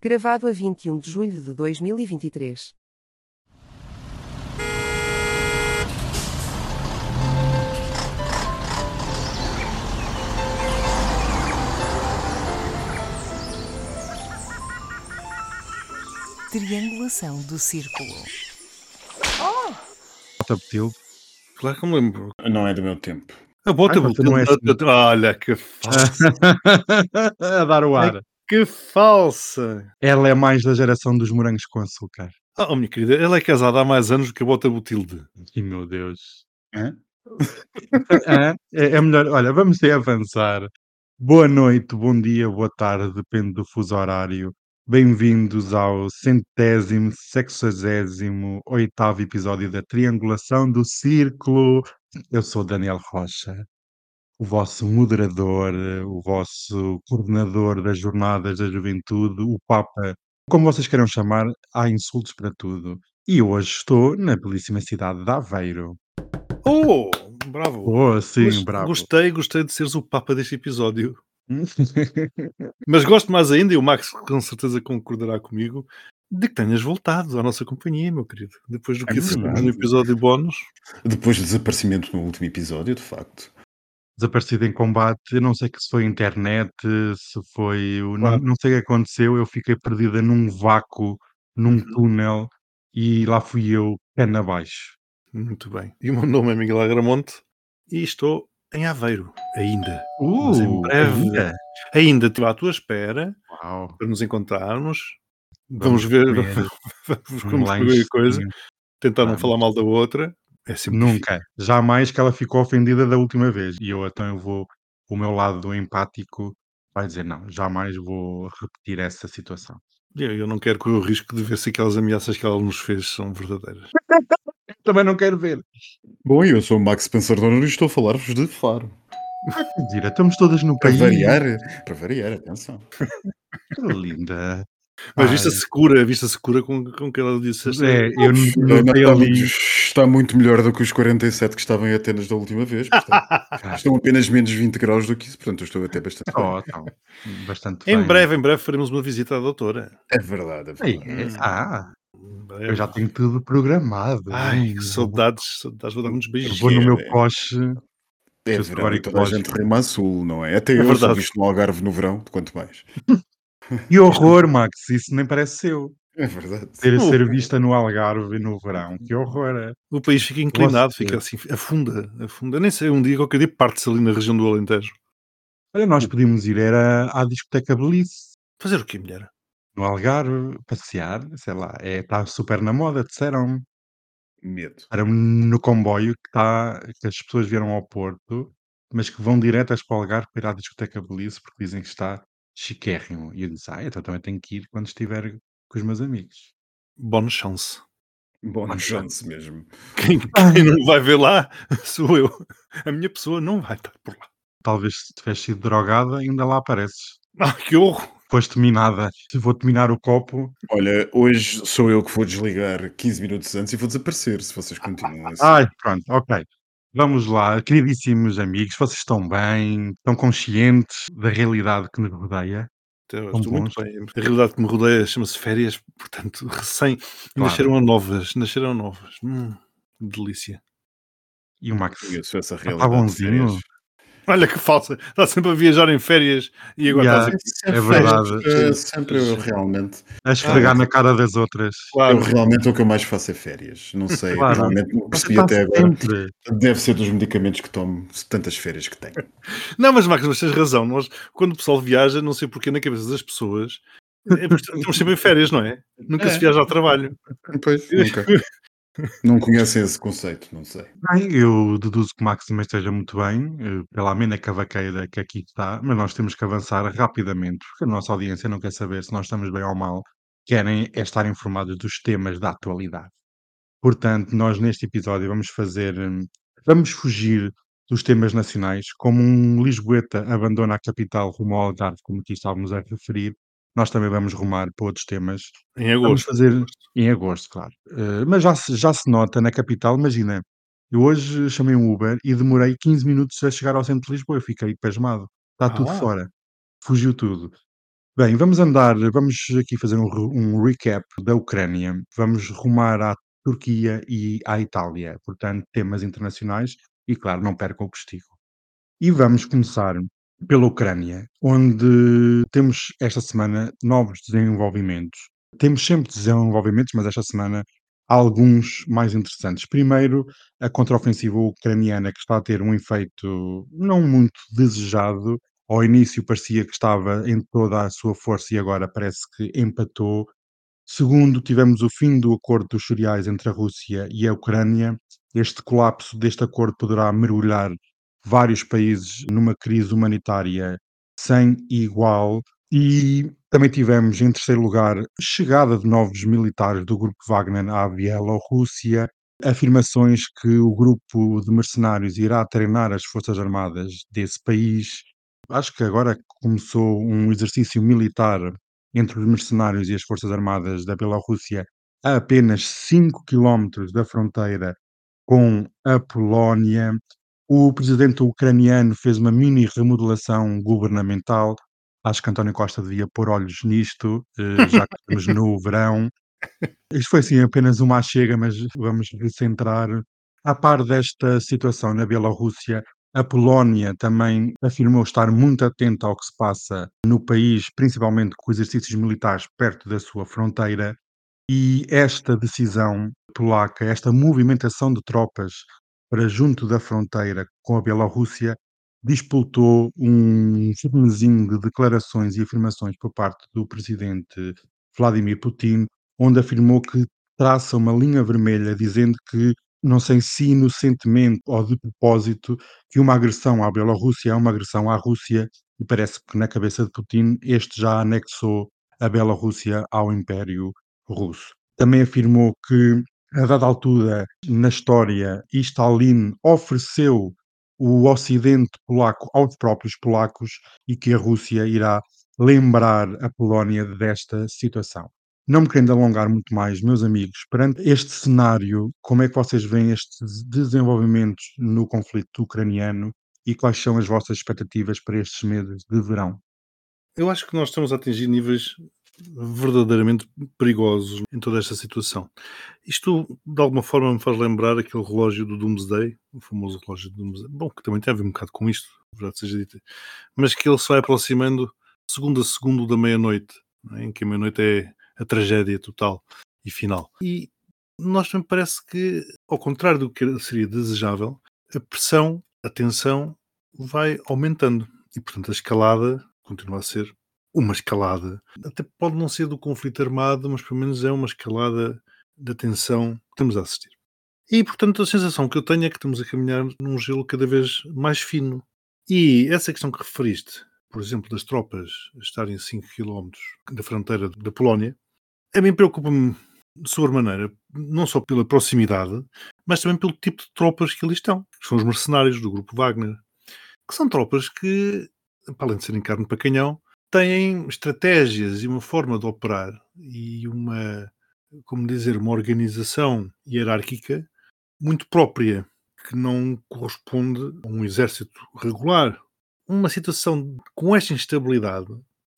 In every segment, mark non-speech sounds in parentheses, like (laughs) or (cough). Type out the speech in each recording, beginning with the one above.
Gravado a 21 de julho de 2023. Triangulação do círculo. Bota Betil. Claro que me lembro. Não é do meu tempo. A bota Ah, você não é assim. Olha que (laughs) falsa. a dar o ar. Que falsa. Ela é mais da geração dos morangos com açúcar. Oh, minha querida, ela é casada há mais anos do que a bota Botilde. Ai, meu Deus. Hã? (laughs) Hã? é, é melhor. Olha, vamos avançar. Boa noite, bom dia, boa tarde, depende do fuso horário. Bem-vindos ao centésimo, sexagésimo, oitavo episódio da Triangulação do Círculo. Eu sou Daniel Rocha, o vosso moderador, o vosso coordenador das jornadas da juventude, o Papa, como vocês queiram chamar, há insultos para tudo. E hoje estou na belíssima cidade de Aveiro. Oh, bravo. Oh, sim, Mas bravo. Gostei, gostei de seres o papa deste episódio. (laughs) Mas gosto mais ainda, e o Max com certeza concordará comigo, de que tenhas voltado à nossa companhia, meu querido. Depois do É que assistimos verdade. no episódio bónus. Depois do desaparecimento no último episódio, de facto. Desaparecido em combate. Eu não sei que se foi internet, se foi. o- Não, Claro. não sei o que aconteceu. Eu fiquei perdida num vácuo, num Uhum. túnel, e lá fui eu, cana abaixo. Muito bem. E o meu nome é Miguel Agramonte e estou em Aveiro, ainda. Mas em Uh, breve. ainda? Ainda estive à tua espera Uau. para nos encontrarmos. Vamos, Vamos ver, comer (laughs) vamos um como foi a coisa. Tentar não Vamos. falar mal da outra. É sempre difícil. Nunca. Jamais que ela ficou ofendida da última vez. E eu então eu vou. O meu lado empático vai dizer: não, jamais vou repetir essa situação. Eu, eu não quero correr o risco de ver se aquelas ameaças que ela nos fez são verdadeiras. (laughs) Também não quero ver. Bom, eu sou o Max Spencer Donner e estou a falar-vos de Faro. Gira, estamos todas no Para país. variar, para variar, atenção. (laughs) Que linda. Mas Ai. vista-se cura, vista-se cura com, com que ela disse esta. É, eu não Não, está, ali. muito, está muito melhor do que os 47 que estavam em Atenas da última vez. portanto, (laughs) estão apenas menos 20 graus do que isso, portanto eu estou até bastante bem. Oh, então, bastante Em bem. breve, em breve faremos uma visita à doutora. É verdade, é verdade. é. Ah, eu já tenho tudo programado. Ai, que saudades, saudades, vou dar muitos beijos. Vou no meu é. coche. É verão e toda a gente rima a sul, não é? Até É eu verdade. visto no Algarve no verão, quanto mais. (laughs) Que horror, Max. Isso nem parece seu. É verdade. Ter Oh. ser vista no Algarve no verão. Que horror. é. O país fica inclinado, fica assim, afunda, afunda. Nem sei, um dia, qualquer dia, parte-se ali na região do Alentejo. Olha, nós podíamos ir era à discoteca Belize. Fazer o quê, mulher? No Algarve, passear, sei lá, é, está super na moda, disseram Medo. Era no comboio que, tá, que as pessoas vieram ao Porto, mas que vão diretas para o Algarve para ir à discoteca Belize, porque dizem que está chiquérrimo. E eu disse, ah, então também tenho que ir quando estiver com os meus amigos. Bonne chance. Bom, Mas- chance mesmo. Quem, (laughs) quem não vai ver lá (laughs) sou eu. A minha pessoa não vai estar por lá. Talvez se tivesse sido drogada, ainda lá apareces. (laughs) Ah, que horror! Foste minada. Se vou-te minar o copo. Olha, hoje sou eu que vou desligar 15 minutos antes e vou desaparecer se vocês continuam assim. Ai, pronto, ok. Vamos lá, queridíssimos amigos, vocês estão bem? Estão conscientes da realidade que nos rodeia? Estou muito bem. A realidade que me rodeia chama-se férias, portanto, (laughs) recém Claro. nasceram novas, nasceram novas. Hum, delícia. E o Max? Essa Está realidade. de bonzinho? (laughs) Olha que falsa, está sempre a viajar em férias e agora Yeah. estás aqui. É verdade. É sempre eu realmente. A esfregar Ah, na cara das outras. Claro, Eu realmente o que eu mais faço é férias. Não sei, Claro. realmente não percebi está até agora. sempre. Deve ser dos medicamentos que tomo, tantas férias que tenho. (laughs) Não, mas Marcos, mas tens razão. Nós, quando o pessoal viaja, não sei porquê na cabeça das pessoas, é porque estamos sempre em férias, não é? Nunca É. se viaja ao trabalho. Pois, nunca. Não conhecem esse conceito, não sei. Bem, eu deduzo que o Max também esteja muito bem, eh, pela amena cavaqueira que aqui está, mas nós temos que avançar rapidamente, porque a nossa audiência não quer saber se nós estamos bem ou mal, querem é estar informados dos temas da atualidade. Portanto, nós neste episódio vamos fazer, hum, vamos fugir dos temas nacionais, como um Lisboeta abandona a capital rumo ao Algarve, como aqui estávamos a referir, nós também vamos rumar para outros temas Em Vamos agosto. fazer em agosto, claro. Eh, mas já se, já se nota na capital, imagina. Eu hoje chamei um Uber e demorei 15 minutos a chegar ao centro de Lisboa. Eu fiquei pasmado. Está tudo Ah. fora. Fugiu tudo. Bem, vamos andar, vamos aqui fazer um, um recap da Ucrânia. Vamos rumar à Turquia e à Itália. Portanto, temas internacionais e, claro, não percam o postigo. E vamos começar pela Ucrânia, onde temos esta semana novos desenvolvimentos. Temos sempre desenvolvimentos, mas esta semana há alguns mais interessantes. Primeiro, a contraofensiva ucraniana, que está a ter um efeito não muito desejado. Ao início parecia que estava em toda a sua força e agora parece que empatou. Segundo, tivemos o fim do acordo dos cereais entre a Rússia e a Ucrânia. Este colapso deste acordo poderá mergulhar vários países numa crise humanitária sem igual. E também tivemos, em terceiro lugar, chegada de novos militares do grupo Wagner à Bielorrússia, afirmações que o grupo de mercenários irá treinar as forças armadas desse país. Acho que agora começou um exercício militar entre os mercenários e as forças armadas da Bielorrússia a apenas 5 quilómetros da fronteira com a Polónia. O presidente ucraniano fez uma mini remodelação governamental. Acho que António Costa devia pôr olhos nisto, eh, já que estamos no (laughs) verão. Isto foi sim apenas uma chega, mas vamos recentrar. A par desta situação na Bielorrússia, a Polónia também afirmou estar muito atenta ao que se passa no país, principalmente com exercícios militares perto da sua fronteira. E esta decisão polaca, esta movimentação de tropas para junto da fronteira com a Bielorrússia, disputou um frenesim de declarações e afirmações por parte do presidente Vladimir Putin, onde afirmou que traça uma linha vermelha dizendo que não sei se inocentemente ou de propósito que uma agressão à Bielorrússia é uma agressão à Rússia e parece que na cabeça de Putin este já anexou a Bielorrússia ao Império Russo. Também afirmou que a dada altura na história Stalin ofereceu o Ocidente polaco aos próprios polacos e que a Rússia irá lembrar a Polónia desta situação. Não me querendo alongar muito mais, meus amigos, perante este cenário, como é que vocês veem estes desenvolvimentos no conflito ucraniano e quais são as vossas expectativas para estes meses de verão? Eu acho que nós estamos a atingir níveis verdadeiramente perigosos em toda esta situação. Isto, de alguma forma, me faz lembrar aquele relógio do Doomsday, o famoso relógio do Doomsday, bom, que também tem a ver um bocado com isto, verdade seja dita, mas que ele se vai aproximando segundo a segundo da meia-noite, é? em que a meia-noite é a tragédia total e final. E nós também parece que, ao contrário do que seria desejável, a pressão, a tensão vai aumentando e, portanto, a escalada continua a ser uma escalada. Até pode não ser do conflito armado, mas pelo menos é uma escalada da tensão que estamos a assistir. E, portanto, a sensação que eu tenho é que estamos a caminhar num gelo cada vez mais fino. E essa questão que referiste, por exemplo, das tropas estarem a 5 km da fronteira da Polónia, a mim preocupa-me de sobremaneira, não só pela proximidade, mas também pelo tipo de tropas que ali estão, que são os mercenários do grupo Wagner, que são tropas que, para além de serem carne para canhão, têm estratégias e uma forma de operar e uma, como dizer, uma organização hierárquica muito própria, que não corresponde a um exército regular. Uma situação com esta instabilidade,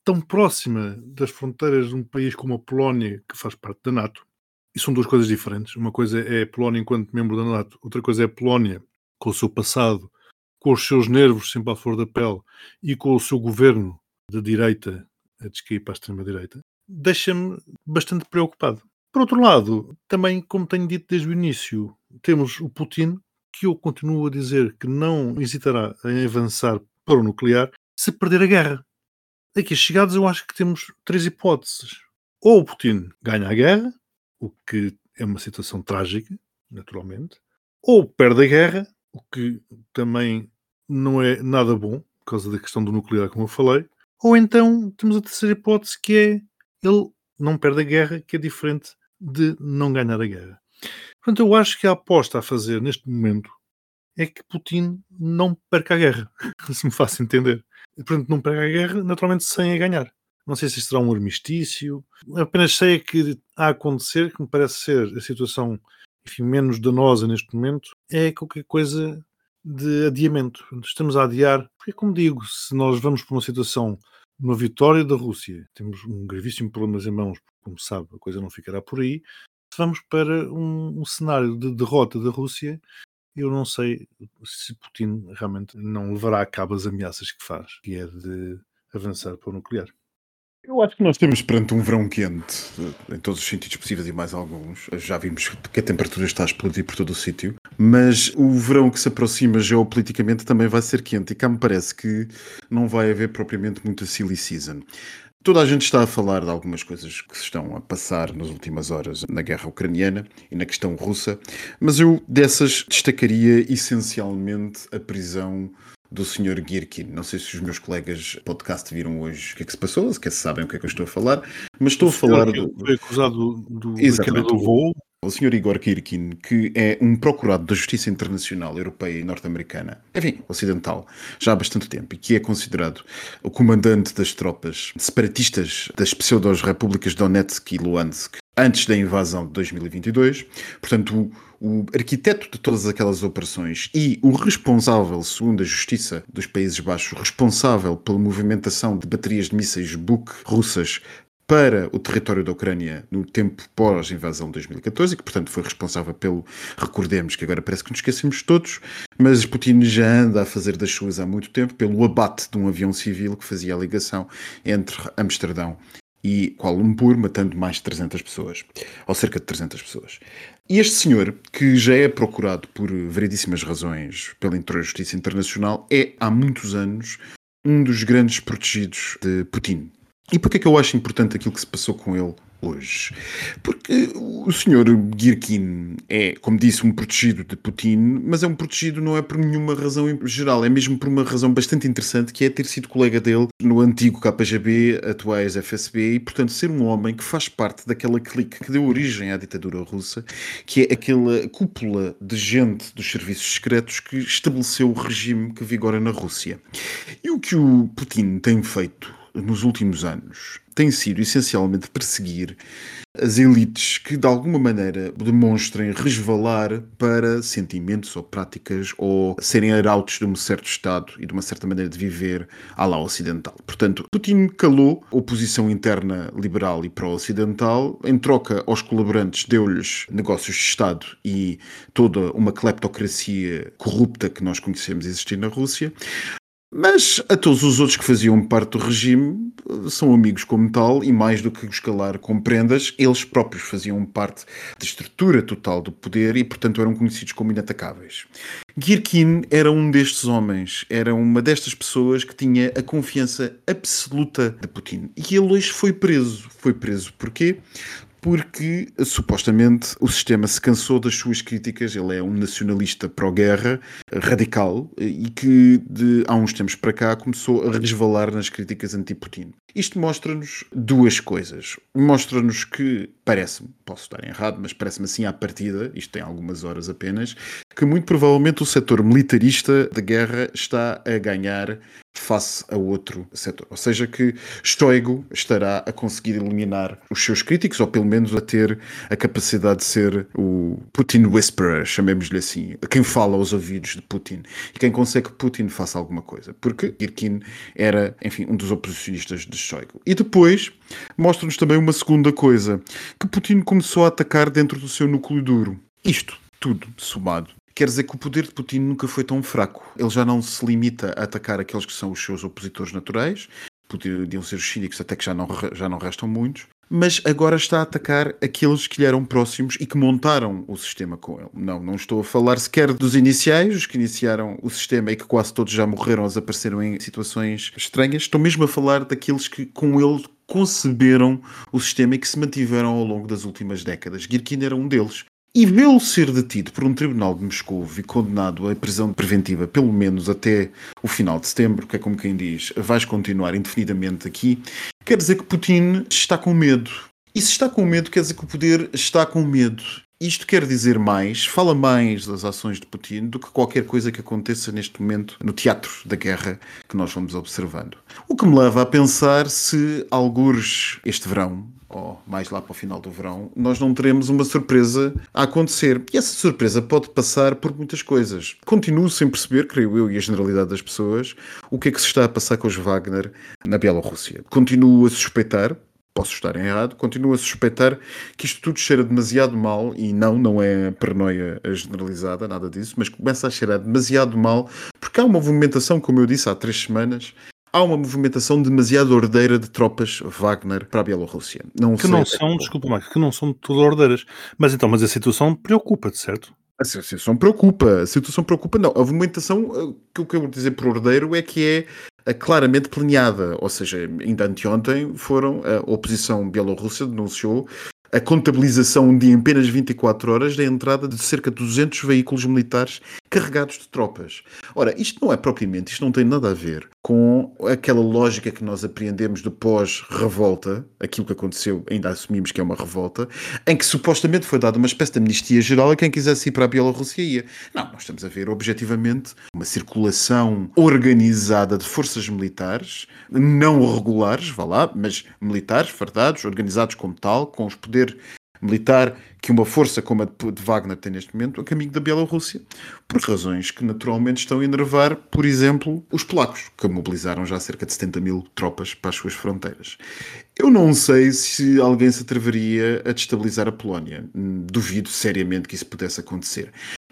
tão próxima das fronteiras de um país como a Polónia, que faz parte da NATO, e são duas coisas diferentes. Uma coisa é a Polónia enquanto membro da NATO, outra coisa é a Polónia com o seu passado, com os seus nervos sempre à flor da pele e com o seu governo de direita a descair para a extrema-direita, deixa-me bastante preocupado. Por outro lado, também, como tenho dito desde o início, temos o Putin, que eu continuo a dizer que não hesitará em avançar para o nuclear se perder a guerra. Aqui chegados, eu acho que temos três hipóteses. Ou o Putin ganha a guerra, o que é uma situação trágica, naturalmente, ou perde a guerra, o que também não é nada bom, por causa da questão do nuclear, como eu falei, ou então temos a terceira hipótese que é ele não perde a guerra, que é diferente de não ganhar a guerra. Portanto, eu acho que a aposta a fazer neste momento é que Putin não perca a guerra, (laughs) se me faço entender. Portanto, não perca a guerra, naturalmente sem a ganhar. Não sei se será um armistício, apenas sei que a acontecer, que me parece ser a situação enfim, menos danosa neste momento, é qualquer coisa de adiamento. Estamos a adiar, porque, como digo, se nós vamos para uma situação uma vitória da Rússia, temos um gravíssimo problema em mãos, porque, como sabe, a coisa não ficará por aí. Se vamos para um, um cenário de derrota da Rússia, eu não sei se Putin realmente não levará a cabo as ameaças que faz, que é de avançar para o nuclear. Eu acho que nós temos perante um verão quente, em todos os sentidos possíveis e mais alguns. Já vimos que a temperatura está a explodir por todo o sítio, mas o verão que se aproxima geopoliticamente também vai ser quente e cá me parece que não vai haver propriamente muita silly season. Toda a gente está a falar de algumas coisas que se estão a passar nas últimas horas na guerra ucraniana e na questão russa, mas eu dessas destacaria essencialmente a prisão do Sr. Girkin. Não sei se os meus colegas podcast viram hoje o que é que se passou, se sabem o que é que eu estou a falar, mas estou o a falar do. Foi acusado do, do voo. O Sr. Igor Kirkin, que é um procurado da Justiça Internacional Europeia e Norte-Americana, enfim, ocidental, já há bastante tempo, e que é considerado o comandante das tropas separatistas das pseudo-repúblicas Donetsk e Luhansk antes da invasão de 2022. Portanto, o, o arquiteto de todas aquelas operações e o responsável, segundo a Justiça dos Países Baixos, responsável pela movimentação de baterias de mísseis Buk russas para o território da Ucrânia no tempo pós-invasão de 2014 e que, portanto, foi responsável pelo, recordemos que agora parece que nos esquecemos todos, mas Putin já anda a fazer das suas há muito tempo pelo abate de um avião civil que fazia a ligação entre Amsterdão e Kuala Lumpur, matando mais de 300 pessoas, ou cerca de 300 pessoas. Este senhor, que já é procurado por variedíssimas razões pela Justiça Internacional, é há muitos anos um dos grandes protegidos de Putin. E porquê é que eu acho importante aquilo que se passou com ele hoje? Porque o senhor Girkin é, como disse, um protegido de Putin, mas é um protegido não é por nenhuma razão geral, é mesmo por uma razão bastante interessante, que é ter sido colega dele no antigo KGB, atuais FSB, e portanto ser um homem que faz parte daquela clique que deu origem à ditadura russa, que é aquela cúpula de gente dos serviços secretos que estabeleceu o regime que vigora na Rússia. E o que o Putin tem feito nos últimos anos tem sido essencialmente perseguir as elites que de alguma maneira demonstrem resvalar para sentimentos ou práticas ou serem arautos de um certo Estado e de uma certa maneira de viver à lá ocidental. Portanto, Putin calou a oposição interna liberal e pró-ocidental, em troca aos colaborantes deu-lhes negócios de Estado e toda uma cleptocracia corrupta que nós conhecemos existir na Rússia. Mas a todos os outros que faziam parte do regime são amigos como tal, e mais do que os calar com prendas, eles próprios faziam parte da estrutura total do poder e, portanto, eram conhecidos como inatacáveis. Girkin era um destes homens, era uma destas pessoas que tinha a confiança absoluta de Putin. E ele hoje foi preso. Foi preso porquê? Porque supostamente o sistema se cansou das suas críticas. Ele é um nacionalista pró-guerra, radical, e que de há uns tempos para cá começou a resvalar nas críticas anti-Putin. Isto mostra-nos duas coisas. Mostra-nos que, parece-me, posso estar errado, mas parece-me assim à partida, isto tem algumas horas apenas, que muito provavelmente o setor militarista da guerra está a ganhar face a outro setor. Ou seja, que Stoigo estará a conseguir eliminar os seus críticos, ou pelo menos a ter a capacidade de ser o Putin Whisperer, chamemos-lhe assim, quem fala aos ouvidos de Putin e quem consegue que Putin faça alguma coisa. Porque Irkin era, enfim, um dos oposicionistas de Stoigo. E depois mostra-nos também uma segunda coisa, que Putin começou a atacar dentro do seu núcleo duro. Isto tudo somado Quer dizer que o poder de Putin nunca foi tão fraco. Ele já não se limita a atacar aqueles que são os seus opositores naturais, poderiam ser os cínicos, até que já não, já não restam muitos, mas agora está a atacar aqueles que lhe eram próximos e que montaram o sistema com ele. Não, não estou a falar sequer dos iniciais, os que iniciaram o sistema e que quase todos já morreram ou desapareceram em situações estranhas. Estou mesmo a falar daqueles que com ele conceberam o sistema e que se mantiveram ao longo das últimas décadas. Girkin era um deles. E vê-lo ser detido por um tribunal de Moscou e condenado à prisão preventiva pelo menos até o final de setembro, que é como quem diz, vais continuar indefinidamente aqui, quer dizer que Putin está com medo. E se está com medo, quer dizer que o poder está com medo. Isto quer dizer mais, fala mais das ações de Putin do que qualquer coisa que aconteça neste momento no teatro da guerra que nós vamos observando. O que me leva a pensar se algures este verão, ou mais lá para o final do verão, nós não teremos uma surpresa a acontecer. E essa surpresa pode passar por muitas coisas. Continuo sem perceber, creio eu e a generalidade das pessoas, o que é que se está a passar com os Wagner na Bielorrússia. Continuo a suspeitar, posso estar errado, continuo a suspeitar que isto tudo cheira demasiado mal, e não, não é paranoia generalizada, nada disso, mas começa a cheirar demasiado mal, porque há uma movimentação, como eu disse há três semanas, há uma movimentação demasiado ordeira de tropas Wagner para a Bielorrússia. Não que não são, desculpa, Marco, que não são todas ordeiras. Mas então, mas a situação preocupa-te, certo? A situação preocupa, a situação preocupa, não. A movimentação, eh, que eu quero dizer por ordeiro é que é claramente planeada, ou seja, ainda anteontem foram, a oposição bielorrussa denunciou a contabilização de apenas 24 horas da entrada de cerca de 200 veículos militares carregados de tropas. Ora, isto não é propriamente, isto não tem nada a ver com aquela lógica que nós apreendemos do pós-revolta, aquilo que aconteceu, ainda assumimos que é uma revolta, em que supostamente foi dada uma espécie de amnistia geral a quem quisesse ir para a Bielorrússia ia. Não, nós estamos a ver objetivamente uma circulação organizada de forças militares, não regulares, vá lá, mas militares, fardados, organizados como tal, com os poderes militar que uma força como a de Wagner tem neste momento a caminho da Bielorrússia, por razões que naturalmente estão a enervar, por exemplo, os polacos, que mobilizaram já cerca de 70 mil tropas para as suas fronteiras. Eu não sei se alguém se atreveria a destabilizar a Polónia. Duvido seriamente que isso pudesse acontecer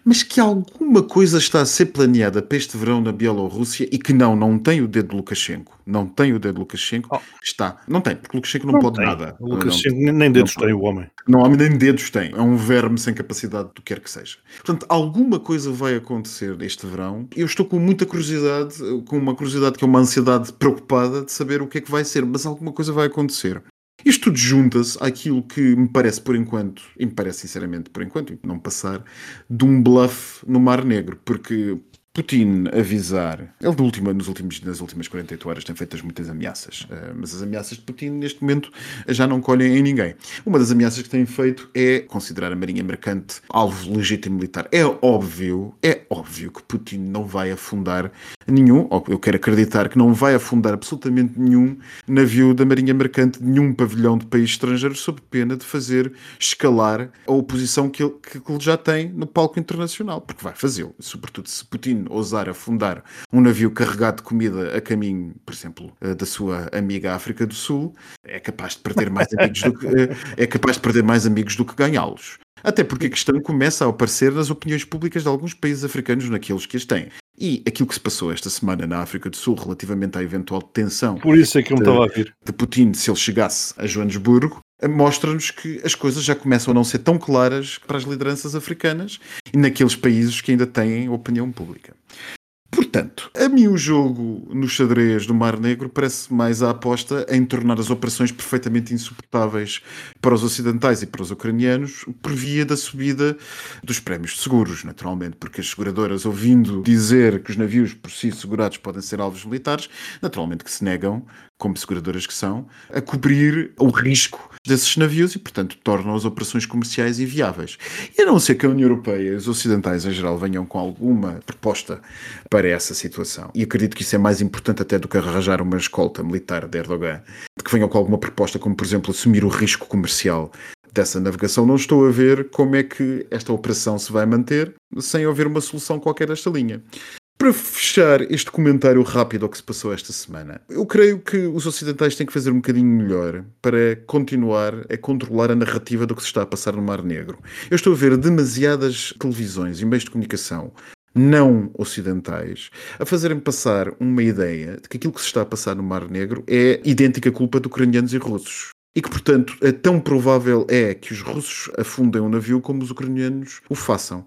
mas que alguma coisa está a ser planeada para este verão na Bielorrússia e que não, não tem o dedo de Lukashenko. Não tem o dedo de Lukashenko. Oh. Está. Não tem, porque Lukashenko não, não pode tem. nada. O Lukashenko não, nem dedos tem, o homem. Não, nem dedos tem. É um verme sem capacidade do que quer que seja. Portanto, alguma coisa vai acontecer este verão. Eu estou com muita curiosidade, com uma curiosidade que é uma ansiedade preocupada de saber o que é que vai ser, mas alguma coisa vai acontecer. Isto tudo junta-se àquilo que me parece por enquanto, e me parece sinceramente por enquanto, não passar, de um bluff no Mar Negro, porque Putin avisar, ele nos últimos, nas últimas 48 horas tem feito muitas ameaças, uh, mas as ameaças de Putin neste momento já não colhem em ninguém. Uma das ameaças que tem feito é considerar a Marinha Mercante alvo legítimo militar. É óbvio, é óbvio que Putin não vai afundar nenhum, ou eu quero acreditar que não vai afundar absolutamente nenhum navio da Marinha Mercante, nenhum pavilhão de país estrangeiro, sob pena de fazer escalar a oposição que ele, que ele já tem no palco internacional, porque vai fazê-lo, sobretudo se Putin ousar afundar um navio carregado de comida a caminho, por exemplo, eh, da sua amiga África do Sul, é capaz de perder mais amigos do que, eh, é capaz de perder mais amigos do que ganhá-los. Até porque a questão começa a aparecer nas opiniões públicas de alguns países africanos naqueles que as têm. E aquilo que se passou esta semana na África do Sul relativamente à eventual detenção Por isso é que eu de, estava a vir. de Putin se ele chegasse a Joanesburgo mostra-nos que as coisas já começam a não ser tão claras para as lideranças africanas e naqueles países que ainda têm opinião pública. Portanto, a mim o jogo no xadrez do Mar Negro parece mais a aposta em tornar as operações perfeitamente insuportáveis para os ocidentais e para os ucranianos por via da subida dos prémios de seguros, naturalmente, porque as seguradoras, ouvindo dizer que os navios por si segurados podem ser alvos militares, naturalmente que se negam como seguradoras que são, a cobrir o risco desses navios e, portanto, tornam as operações comerciais inviáveis. E a não ser que a União Europeia e os ocidentais em geral venham com alguma proposta para essa situação, e acredito que isso é mais importante até do que arranjar uma escolta militar de Erdogan, que venham com alguma proposta, como, por exemplo, assumir o risco comercial dessa navegação, não estou a ver como é que esta operação se vai manter sem haver uma solução qualquer desta linha. Para fechar este comentário rápido ao que se passou esta semana, eu creio que os ocidentais têm que fazer um bocadinho melhor para continuar a controlar a narrativa do que se está a passar no Mar Negro. Eu estou a ver demasiadas televisões e meios de comunicação não ocidentais a fazerem passar uma ideia de que aquilo que se está a passar no Mar Negro é idêntica culpa de ucranianos e russos. E que, portanto, é tão provável é que os russos afundem um navio como os ucranianos o façam.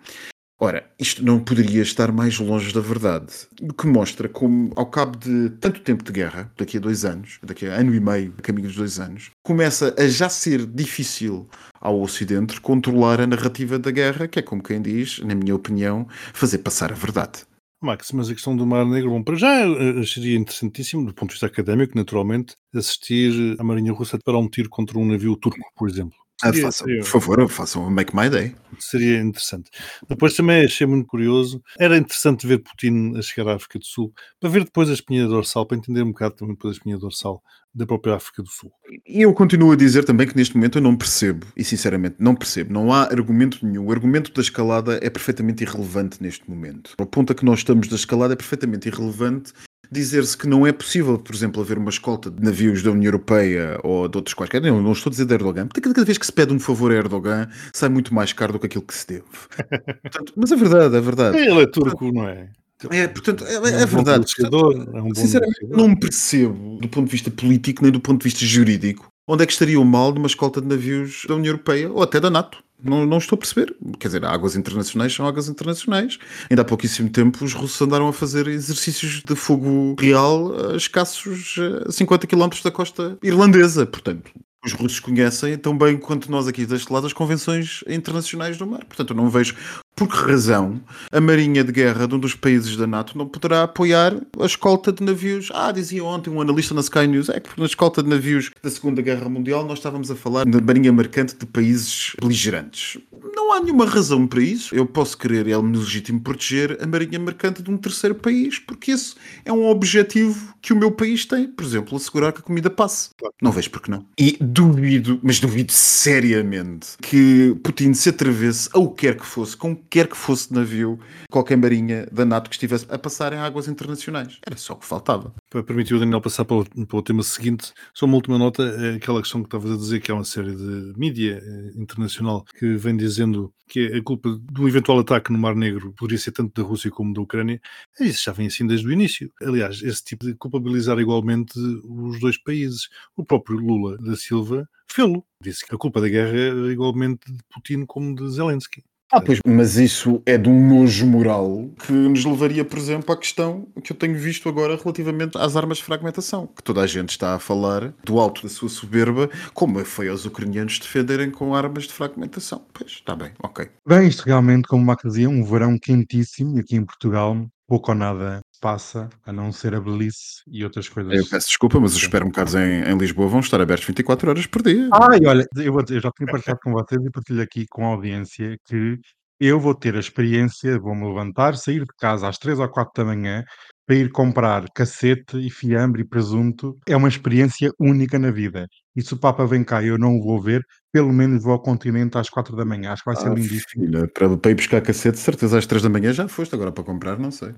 Ora, isto não poderia estar mais longe da verdade, o que mostra como, ao cabo de tanto tempo de guerra, daqui a dois anos, daqui a ano e meio, a caminho dos dois anos, começa a já ser difícil ao Ocidente controlar a narrativa da guerra, que é como quem diz, na minha opinião, fazer passar a verdade. Max, mas a questão do Mar Negro, bom, para já eh, seria interessantíssimo, do ponto de vista académico, naturalmente, assistir a Marinha Russa para um tiro contra um navio turco, por exemplo. Ah, façam, por favor, façam o Make My Day. Seria interessante. Depois também achei muito curioso. Era interessante ver Putin a chegar à África do Sul, para ver depois a espinha dorsal, para entender um bocado também depois a espinha dorsal da própria África do Sul. E eu continuo a dizer também que neste momento eu não percebo, e sinceramente não percebo, não há argumento nenhum. O argumento da escalada é perfeitamente irrelevante neste momento. O ponto a que nós estamos da escalada é perfeitamente irrelevante. Dizer-se que não é possível, por exemplo, haver uma escolta de navios da União Europeia ou de outros quaisquer, não, não estou a dizer de Erdogan, porque cada vez que se pede um favor a Erdogan sai muito mais caro do que aquilo que se deve. (laughs) Portanto, mas é verdade, é verdade. Ele é turco, não é? É, portanto, é, É um é bom verdade. negociador, é um Sinceramente, negociador. não percebo, do ponto de vista político nem do ponto de vista jurídico, onde é que estaria o mal de uma escolta de navios da União Europeia ou até da NATO. Não, não estou a perceber. Quer dizer, águas internacionais são águas internacionais. Ainda há pouquíssimo tempo os russos andaram a fazer exercícios de fogo real a escassos eh, 50 km da costa irlandesa. Portanto, os russos conhecem tão bem quanto nós aqui deste lado as convenções internacionais do mar. Portanto, eu não vejo por que razão a Marinha de Guerra de um dos países da NATO não poderá apoiar a escolta de navios. Ah, dizia ontem um analista na Sky News, é que na escolta de navios da Segunda Guerra Mundial nós estávamos a falar da Marinha Mercante de países beligerantes. Não há nenhuma razão para isso. Eu posso querer, é legítimo, proteger a Marinha Mercante de um terceiro país, porque esse é um objetivo que o meu país tem. Por exemplo, assegurar que a comida passe. Não vejo porque não. E duvido, mas duvido seriamente, que Putin se atrevesse que quer que fosse, com quer que fosse navio, qualquer marinha da NATO que estivesse a passar em águas internacionais. Era só o que faltava. Para permitir o Daniel passar para o, para o tema seguinte, só uma última nota, é aquela questão que estavas a dizer, que há uma série de mídia eh, internacional que vem dizendo que a culpa um eventual ataque no Mar Negro poderia ser tanto da Rússia como da Ucrânia. Isso já vem assim desde o início. Aliás, esse tipo de culpabilizar igualmente os dois países. O próprio Lula da Silva fê-lo. Disse que a culpa da guerra era igualmente de Putin como de Zelensky. Ah, pois, mas isso é de um nojo moral que nos levaria, por exemplo, à questão que eu tenho visto agora relativamente às armas de fragmentação, que toda a gente está a falar do alto da sua soberba, como foi aos ucranianos defenderem com armas de fragmentação. Pois, está bem, ok. Bem, isto realmente, como o Mac dizia, um verão quentíssimo aqui em Portugal pouco ou nada passa, a não ser a Belize e outras coisas. Eu peço desculpa, mas os supermercados em, em Lisboa vão estar abertos 24 horas por dia. Ai, olha, eu, eu já tinha partilhado com vocês e partilho aqui com a audiência que eu vou ter a experiência, vou-me levantar, sair de casa às 3 ou 4 da manhã para ir comprar cacete e fiambre e presunto. É uma experiência única na vida. E se o Papa vem cá e eu não o vou ver, pelo menos vou ao continente às 4 da manhã. Acho que vai ser Ah, lindíssimo. filha, para, para ir buscar cacete, certeza às 3 da manhã já foste, agora para comprar, não sei.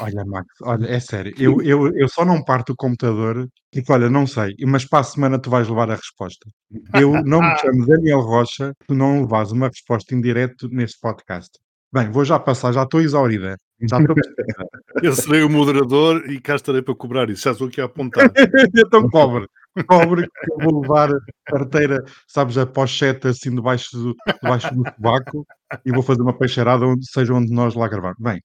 Olha, Max, olha, é sério, eu, eu, eu só não parto o computador porque, olha, não sei, mas para a semana tu vais levar a resposta. Eu (laughs) não me chamo Daniel Rocha, tu não levas uma resposta em direto neste podcast. Bem, vou já passar, já estou exaurida. Já estou. (laughs) Eu serei o moderador e cá estarei para cobrar isso. Já estou aqui a apontar. (laughs) então cobre, cobre que eu vou levar a carteira, sabes, a pochete assim debaixo do, debaixo do tabaco e vou fazer uma peixeirada onde seja onde nós lá gravar. Bem,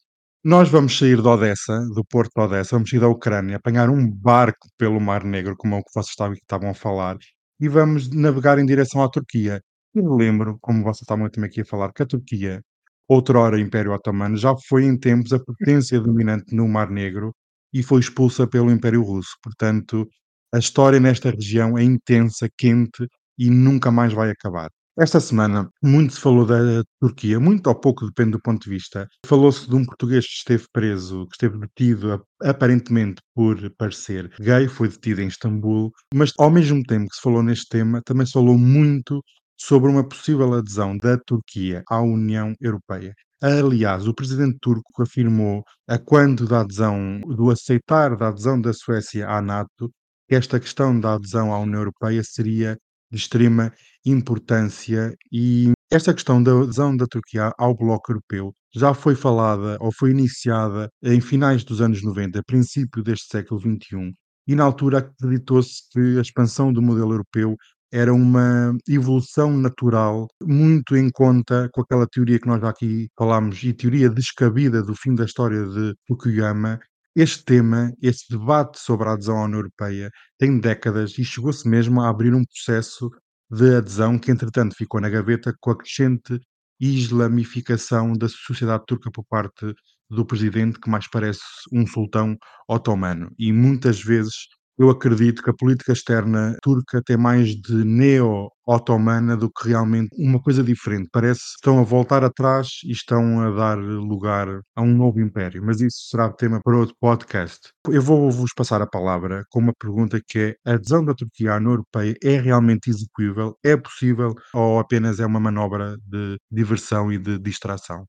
nós vamos sair de Odessa, do porto de Odessa, vamos sair da Ucrânia, apanhar um barco pelo Mar Negro, como é o que vocês estavam, a falar, e vamos navegar em direção à Turquia. E lembro, como vocês estavam também aqui a falar, que a Turquia, outrora Império Otomano, já foi em tempos a potência dominante no Mar Negro e foi expulsa pelo Império Russo. Portanto, a história nesta região é intensa, quente e nunca mais vai acabar. Esta semana, muito se falou da Turquia, muito ou pouco, depende do ponto de vista. Falou-se de um português que esteve preso, que esteve detido aparentemente por parecer gay, foi detido em Istambul, mas ao mesmo tempo que se falou neste tema, também se falou muito sobre uma possível adesão da Turquia à União Europeia. Aliás, o presidente turco afirmou, a quando da adesão, do aceitar da adesão da Suécia à NATO, que esta questão da adesão à União Europeia seria de extrema importância e esta questão da adesão da Turquia ao Bloco Europeu já foi falada ou foi iniciada em finais dos anos 90, princípio deste século XXI, e na altura acreditou-se que a expansão do modelo europeu era uma evolução natural, muito em conta com aquela teoria que nós aqui falámos, e teoria descabida do fim da história de Fukuyama. Este tema, este debate sobre a adesão à União Europeia, tem décadas e chegou-se mesmo a abrir um processo de adesão que, entretanto, ficou na gaveta com a crescente islamificação da sociedade turca por parte do presidente, que mais parece um sultão otomano. E muitas vezes eu acredito que a política externa turca tem mais de neo-otomana do que realmente uma coisa diferente. Parece que estão a voltar atrás e estão a dar lugar a um novo império, mas isso será tema para outro podcast. Eu vou-vos passar a palavra com uma pergunta que é: a adesão da Turquia à União Europeia é realmente execuível? É possível ou apenas é uma manobra de diversão e de distração?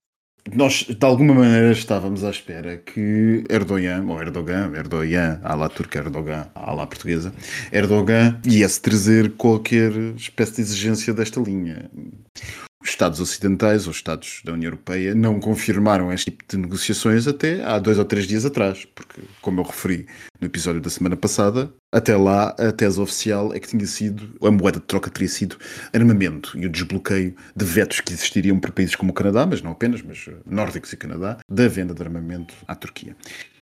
Nós, de alguma maneira, estávamos à espera que Erdogan, ou Erdogan, Erdogan, à la turca, Erdogan, à la portuguesa, Erdogan ia-se trazer qualquer espécie de exigência desta linha. Os Estados ocidentais ou Estados da União Europeia não confirmaram este tipo de negociações até há dois ou três dias atrás, porque, como eu referi no episódio da semana passada, até lá a tese oficial é que tinha sido, a moeda de troca teria sido armamento e o desbloqueio de vetos que existiriam para países como o Canadá, mas não apenas, mas nórdicos e Canadá, da venda de armamento à Turquia.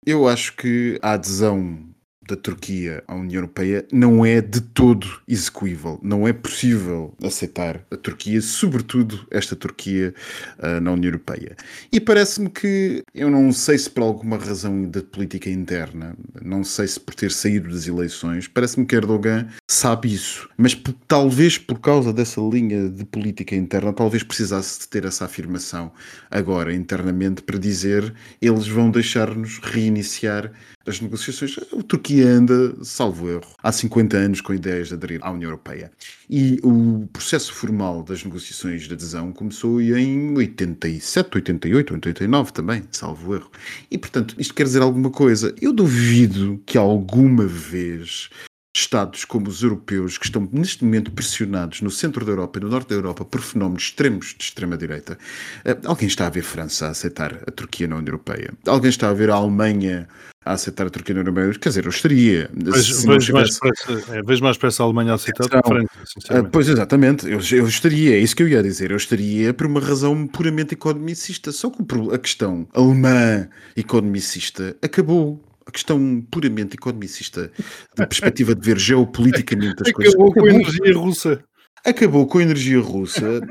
Eu acho que a adesão da Turquia à União Europeia não é de todo execuível. Não é possível aceitar a Turquia, sobretudo esta Turquia, uh, na União Europeia. E parece-me que, eu não sei se por alguma razão da política interna, não sei se por ter saído das eleições, parece-me que Erdogan sabe isso. Mas talvez por causa dessa linha de política interna, talvez precisasse de ter essa afirmação agora internamente para dizer eles vão deixar-nos reiniciar as negociações. A Turquia anda, salvo erro, há 50 anos com ideias de aderir à União Europeia. E o processo formal das negociações de adesão começou em 87, 88, 89 também, salvo erro. E, portanto, isto quer dizer alguma coisa. Eu duvido que alguma vez Estados como os europeus, que estão neste momento pressionados no centro da Europa e no norte da Europa por fenómenos extremos de extrema-direita. Eh, alguém está a ver França a aceitar a Turquia na União Europeia? Alguém está a ver a Alemanha a aceitar a Turquia na União Europeia? Quer dizer, eu estaria. Vejo, vejo, mais, pressa, é, vejo mais pressa a Alemanha a aceitar que a França, uh, Pois, exatamente. Eu, eu estaria, é isso que eu ia dizer. Eu estaria por uma razão puramente economicista. Só que a questão alemã economicista acabou a questão puramente economicista, da perspectiva de ver geopoliticamente as (laughs) coisas. Acabou com a energia russa. Acabou com a energia russa,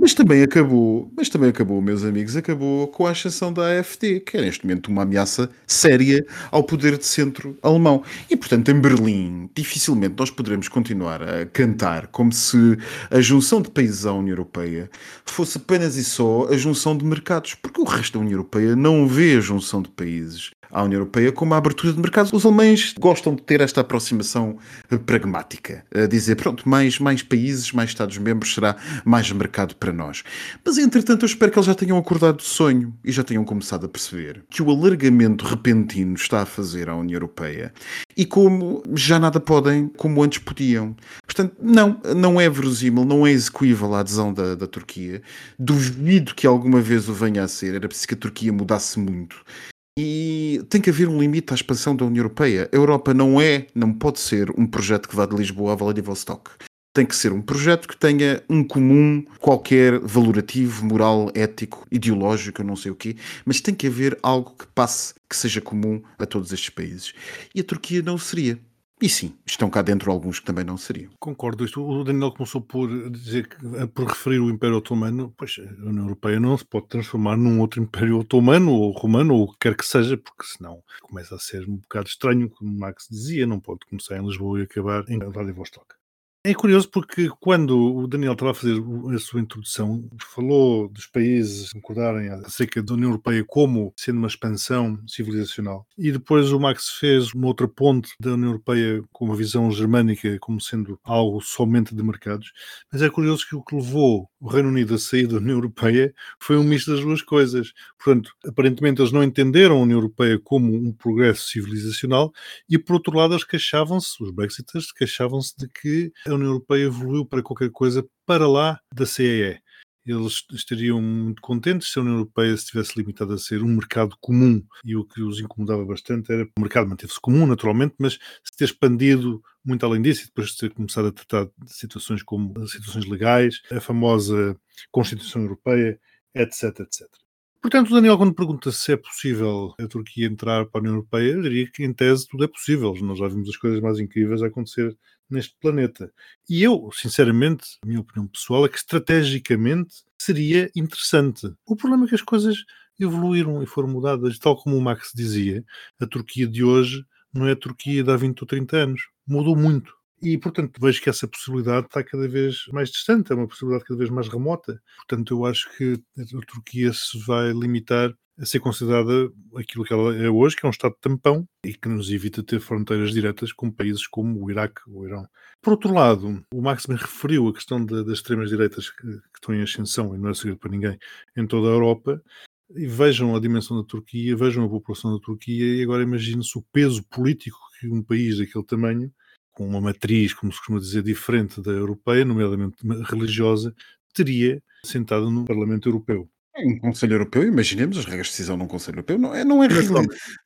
mas também acabou, mas também acabou, meus amigos, acabou com a ascensão da AfD, que é neste momento uma ameaça séria ao poder de centro alemão. E, portanto, em Berlim, dificilmente nós poderemos continuar a cantar como se a junção de países à União Europeia fosse apenas e só a junção de mercados, porque o resto da União Europeia não vê a junção de países à União Europeia como a abertura de mercados. Os alemães gostam de ter esta aproximação eh, pragmática, a dizer, pronto, mais, mais países, mais Estados-membros será mais mercado para nós. Mas, entretanto, eu espero que eles já tenham acordado de sonho e já tenham começado a perceber que o alargamento repentino está a fazer à União Europeia e como já nada podem como antes podiam. Portanto, não, não é verosímil, não é execuível a adesão da, da Turquia. Duvido que alguma vez o venha a ser. Era preciso que a Turquia mudasse muito e tem que haver um limite à expansão da União Europeia. A Europa não é, não pode ser um projeto que vá de Lisboa a Vladivostok. Tem que ser um projeto que tenha um comum, qualquer valorativo, moral, ético, ideológico, não sei o quê, mas tem que haver algo que passe, que seja comum a todos estes países. E a Turquia não seria. E sim, estão cá dentro alguns que também não seriam. Concordo. Isto, o Daniel começou por dizer por referir o Império Otomano, pois a União Europeia não se pode transformar num outro Império Otomano ou Romano ou o que quer que seja, porque senão começa a ser um bocado estranho, como Max dizia, não pode começar em Lisboa e acabar em Vladivostok. É curioso porque quando o Daniel estava a fazer a sua introdução, falou dos países concordarem acerca da União Europeia como sendo uma expansão civilizacional. E depois o Max fez uma outra ponte da União Europeia com uma visão germânica como sendo algo somente de mercados. Mas é curioso que o que levou o Reino Unido a sair da União Europeia foi um misto das duas coisas. Portanto, aparentemente eles não entenderam a União Europeia como um progresso civilizacional e, por outro lado, eles queixavam-se, os Brexiters queixavam-se de que a União Europeia evoluiu para qualquer coisa para lá da CEE. Eles estariam muito contentes se a União Europeia estivesse limitada a ser um mercado comum. E o que os incomodava bastante era o mercado manteve-se comum, naturalmente, mas se ter expandido muito além disso e depois de ter começado a tratar de situações como situações legais, a famosa Constituição Europeia, etc, etc. Portanto, Daniel, quando pergunta se é possível a Turquia entrar para a União Europeia, eu diria que, em tese, tudo é possível. Nós já vimos as coisas mais incríveis a acontecer neste planeta. E eu, sinceramente, a minha opinião pessoal é que estrategicamente seria interessante. O problema é que as coisas evoluíram e foram mudadas, tal como o Max dizia, a Turquia de hoje não é a Turquia de há 20 ou 30 anos. Mudou muito. E, portanto, vejo que essa possibilidade está cada vez mais distante, é uma possibilidade cada vez mais remota. Portanto, eu acho que a Turquia se vai limitar a ser considerada aquilo que ela é hoje, que é um Estado tampão e que nos evita ter fronteiras diretas com países como o Iraque ou o Irão. Por outro lado, o Max me referiu a questão de, das extremas-direitas que, que, estão em ascensão, e não é segredo para ninguém, em toda a Europa. E vejam a dimensão da Turquia, vejam a população da Turquia, e agora imagine-se o peso político que um país daquele tamanho, com uma matriz, como se costuma dizer, diferente da europeia, nomeadamente religiosa, teria sentado no Parlamento Europeu. Um Conselho Europeu, imaginemos as regras de decisão num Conselho Europeu, não é, não, é,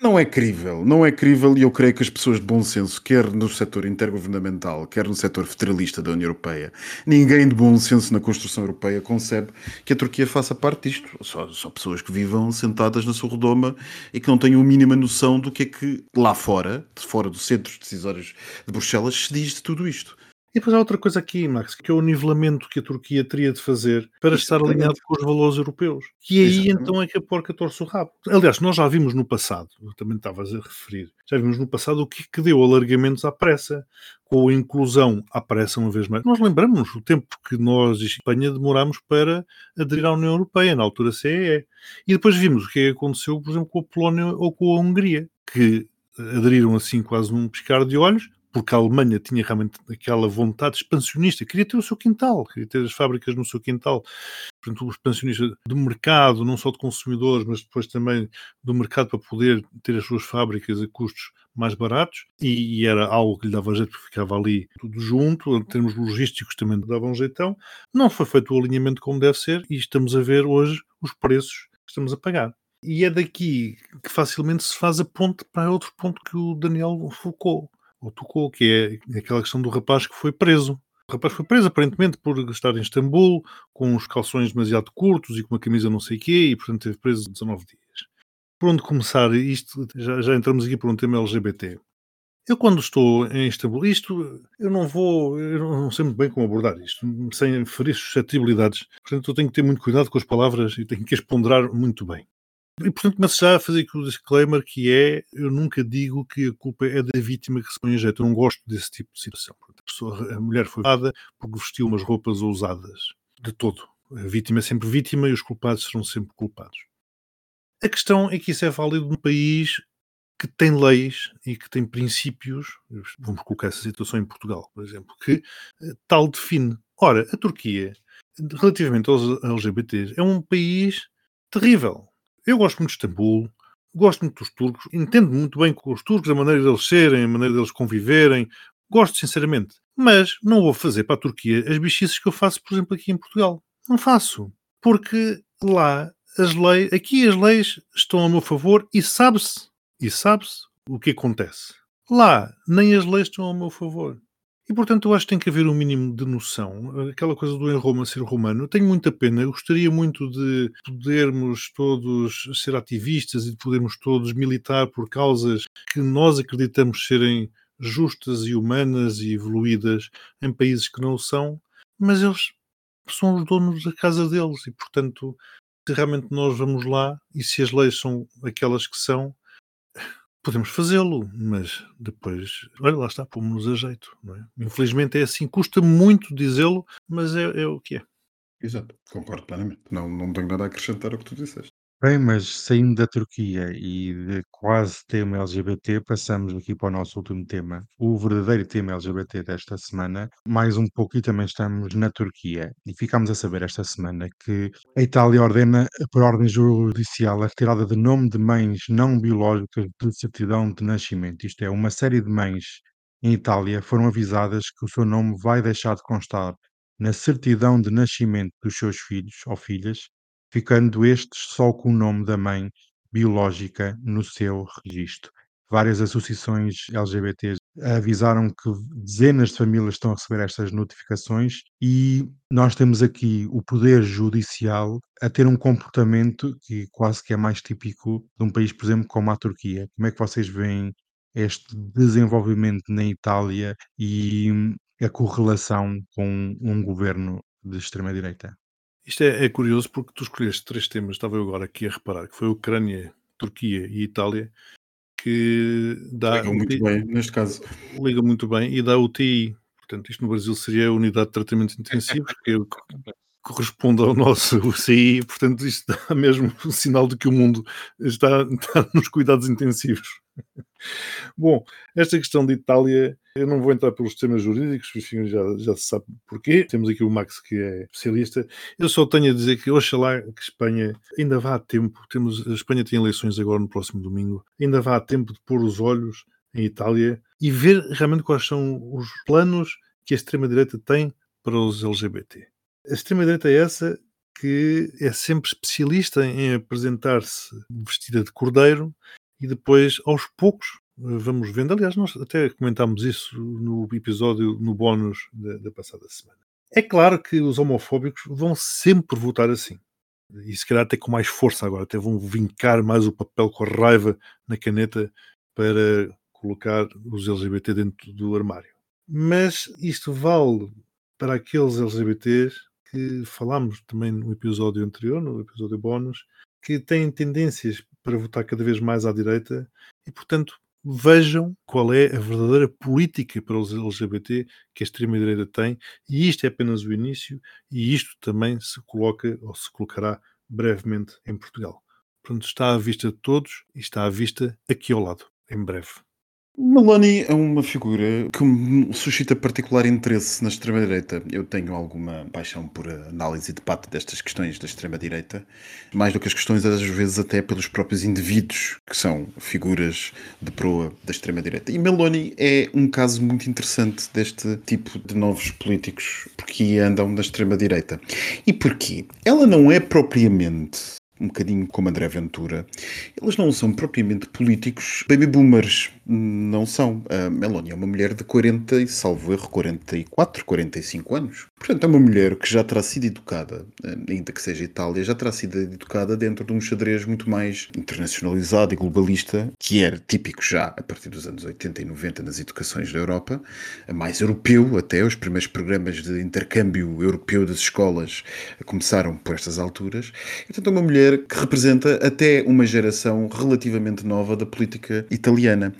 não é crível, não é crível e eu creio que as pessoas de bom senso, quer no setor intergovernamental, quer no setor federalista da União Europeia, ninguém de bom senso na construção europeia concebe que a Turquia faça parte disto. Só, só pessoas que vivam sentadas na sua redoma e que não tenham a mínima noção do que é que lá fora, de fora dos centros decisórios de Bruxelas, se diz de tudo isto. E depois há outra coisa aqui, Max, que é o nivelamento que a Turquia teria de fazer para Exatamente. estar alinhado com os valores europeus. E aí Exatamente. então é que a porca torce o rabo. Aliás, nós já vimos no passado, também estavas a referir, já vimos no passado o que, que deu alargamentos à pressa, com a inclusão à pressa uma vez mais. Nós lembramos o tempo que nós e Espanha demorámos para aderir à União Europeia, na altura CEE. E depois vimos o que aconteceu, por exemplo, com a Polónia ou com a Hungria, que aderiram assim quase num piscar de olhos, porque a Alemanha tinha realmente aquela vontade expansionista, queria ter o seu quintal, queria ter as fábricas no seu quintal. Portanto, o expansionista do mercado, não só de consumidores, mas depois também do mercado para poder ter as suas fábricas a custos mais baratos, e, e era algo que lhe dava jeito porque ficava ali tudo junto, em termos logísticos também dava um jeitão. Não foi feito o alinhamento como deve ser, e estamos a ver hoje os preços que estamos a pagar. E é daqui que facilmente se faz a ponte para outro ponto que o Daniel focou ou tocou, que é aquela questão do rapaz que foi preso. O rapaz foi preso aparentemente por estar em Istambul com os calções demasiado curtos e com uma camisa não sei quê e portanto teve preso 19 dias. Por onde começar isto, já, já entramos aqui por um tema LGBT. Eu quando estou em Istambul, isto eu não vou, eu não sei muito bem como abordar isto, sem ferir suscetibilidades. Portanto, eu tenho que ter muito cuidado com as palavras e tenho que as ponderar muito bem. E, portanto, começo já a fazer aqui o disclaimer que é, eu nunca digo que a culpa é da vítima que se põe em jeito. Eu não gosto desse tipo de situação. A, pessoa, a mulher foi dada porque vestiu umas roupas ousadas. De todo. A vítima é sempre vítima e os culpados serão sempre culpados. A questão é que isso é válido num país que tem leis e que tem princípios, vamos colocar essa situação em Portugal, por exemplo, que eh, tal define. Ora, a Turquia, relativamente aos LGBTs, é um país terrível eu gosto muito de Istambul, gosto muito dos turcos, entendo muito bem com os turcos, a maneira deles serem, a maneira deles conviverem, gosto sinceramente. Mas não vou fazer para a Turquia as bichices que eu faço, por exemplo, aqui em Portugal. Não faço. Porque lá as leis, aqui as leis estão a meu favor e sabe-se, e sabe-se o que acontece. Lá nem as leis estão a meu favor. E, portanto, eu acho que tem que haver um mínimo de noção. Aquela coisa do em Roma ser romano, eu tenho muita pena. Eu gostaria muito de podermos todos ser ativistas e de podermos todos militar por causas que nós acreditamos serem justas e humanas e evoluídas em países que não o são, mas eles são os donos da casa deles e, portanto, se realmente nós vamos lá e se as leis são aquelas que são, Podemos fazê-lo, mas depois, olha, lá está, pomos-nos a jeito. Não é? Infelizmente é assim, custa muito dizê-lo, mas é, é, o que é. Exato, concordo plenamente. Não, não tenho nada a acrescentar ao que tu disseste. Bem, mas saindo da Turquia e de quase tema LGBT, passamos aqui para o nosso último tema, o verdadeiro tema LGBT desta semana. Mais um pouco e também estamos na Turquia. E ficámos a saber esta semana que a Itália ordena, por ordem judicial, a retirada de nome de mães não biológicas de certidão de nascimento. Isto é, uma série de mães em Itália foram avisadas que o seu nome vai deixar de constar na certidão de nascimento dos seus filhos ou filhas ficando estes só com o nome da mãe biológica no seu registro. Várias associações LGBTs avisaram que dezenas de famílias estão a receber estas notificações e nós temos aqui o poder judicial a ter um comportamento que quase que é mais típico de um país, por exemplo, como a Turquia. Como é que vocês veem este desenvolvimento na Itália e a correlação com um governo de extrema-direita? Isto é, é, curioso porque tu escolheste três temas, estava eu agora aqui a reparar, que foi Ucrânia, Turquia e Itália, que dá. Liga muito bem, neste caso. Liga muito bem e dá UTI. Portanto, isto no Brasil seria a unidade de tratamento intensivo, (laughs) que é o que corresponde ao nosso (laughs) UCI, portanto, isto dá mesmo o (laughs) sinal de que o mundo está, está nos cuidados intensivos. Bom, esta questão de Itália, eu não vou entrar pelos temas jurídicos, enfim, já, já se sabe porquê. Temos aqui o Max, que é especialista. Eu só tenho a dizer que, oxalá, que Espanha ainda vá a tempo. Temos, a Espanha tem eleições agora no próximo domingo. Ainda vá a tempo de pôr os olhos em Itália e ver realmente quais são os planos que a extrema-direita tem para os LGBT. A extrema-direita é essa que é sempre especialista em apresentar-se vestida de cordeiro e depois, aos poucos, vamos vendo. Aliás, nós até comentámos isso no episódio, no bónus da, da passada semana. É claro que os homofóbicos vão sempre votar assim. E se calhar até com mais força agora, até vão vincar mais o papel com a raiva na caneta para colocar os LGBT dentro do armário. Mas isto vale para aqueles LGBTs que falámos também no episódio anterior, no episódio bónus, que têm tendências para votar cada vez mais à direita e, portanto, vejam qual é a verdadeira política para os LGBT que a extrema-direita tem, e isto é apenas o início, e isto também se coloca ou se colocará brevemente em Portugal. Portanto, está à vista de todos e está à vista aqui ao lado, em breve. Meloni é uma figura que me suscita particular interesse na extrema-direita. Eu tenho alguma paixão por análise e debate destas questões da extrema-direita, mais do que as questões, às vezes, até pelos próprios indivíduos que são figuras de proa da extrema-direita. E Meloni é um caso muito interessante deste tipo de novos políticos, porque andam na extrema-direita. E porquê? Ela não é propriamente um bocadinho como André Ventura, eles não são propriamente políticos baby boomers, não são. A é uma mulher de 40 e salvo erro 44, 45 anos. Portanto, é uma mulher que já terá sido educada, ainda que seja Itália, já terá sido educada dentro de um xadrez muito mais internacionalizado e globalista, que era típico já a partir dos anos 80 e 90 nas educações da Europa, mais europeu até, os primeiros programas de intercâmbio europeu das escolas começaram por estas alturas. Portanto, é uma mulher que representa até uma geração relativamente nova da política italiana.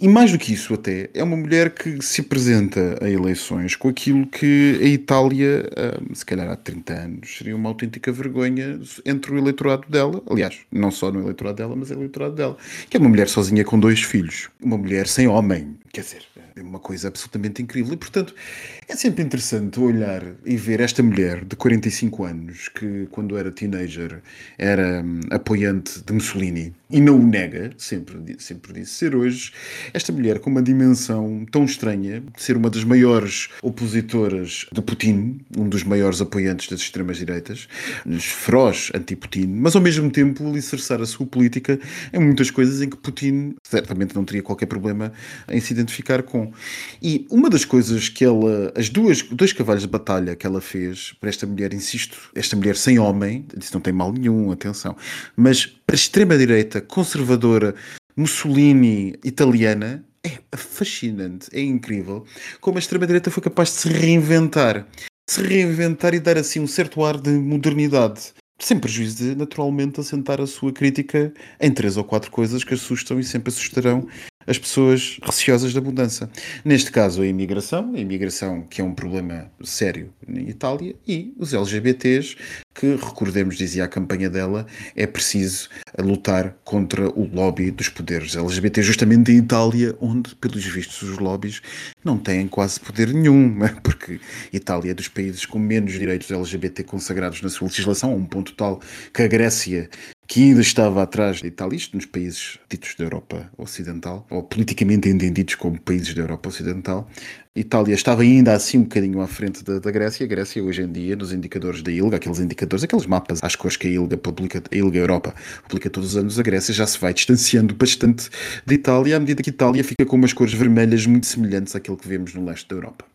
E mais do que isso, até, é uma mulher que se apresenta a eleições com aquilo que a Itália, se calhar há 30 anos, seria uma autêntica vergonha entre o eleitorado dela. Aliás, não só no eleitorado dela, mas no eleitorado dela. Que é uma mulher sozinha com dois filhos. Uma mulher sem homem. Quer dizer, é uma coisa absolutamente incrível. E, portanto, é sempre interessante olhar e ver esta mulher de 45 anos, que quando era teenager era hum, apoiante de Mussolini e não o nega, sempre, sempre disse ser hoje, esta mulher com uma dimensão tão estranha, de ser uma das maiores opositoras de Putin, um dos maiores apoiantes das extremas-direitas, feroz anti-Putin, mas ao mesmo tempo alicerçar a sua política em muitas coisas em que Putin certamente não teria qualquer problema em se identificar com. E uma das coisas que ela, as duas, dois cavalos de batalha que ela fez para esta mulher, insisto, esta mulher sem homem, disse não tem mal nenhum, atenção, mas para a extrema-direita conservadora Mussolini italiana é fascinante, é incrível como a extrema-direita foi capaz de se reinventar. Se reinventar e dar assim um certo ar de modernidade. Sem prejuízo de, naturalmente, assentar a sua crítica em três ou quatro coisas que assustam e sempre assustarão as pessoas receosas da mudança. Neste caso, a imigração, a imigração que é um problema sério na Itália, e os LGBTs, que, recordemos, dizia a campanha dela, é preciso lutar contra o lobby dos poderes LGBT, justamente em Itália, onde, pelos vistos, os lobbies não têm quase poder nenhum, (laughs) porque Itália é dos países com menos direitos LGBT consagrados na sua legislação, a um ponto tal que a Grécia que ainda estava atrás da Itália, isto nos países ditos da Europa Ocidental, ou politicamente entendidos como países da Europa Ocidental. Itália estava ainda assim um bocadinho à frente da, da Grécia. A Grécia, hoje em dia, nos indicadores da ILGA, aqueles indicadores, aqueles mapas às cores que a ILGA publica, a ILGA Europa publica todos os anos, a Grécia já se vai distanciando bastante da Itália, à medida que a Itália fica com umas cores vermelhas muito semelhantes àquilo que vemos no leste da Europa.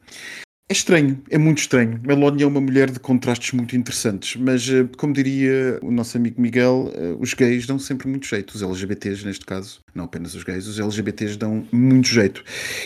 É estranho, é muito estranho. Meloni é uma mulher de contrastes muito interessantes, mas, eh, como diria o nosso amigo Miguel, eh, os gays dão sempre muito jeito. Os LGBTs, neste caso, não apenas os gays, os LGBTs dão muito jeito.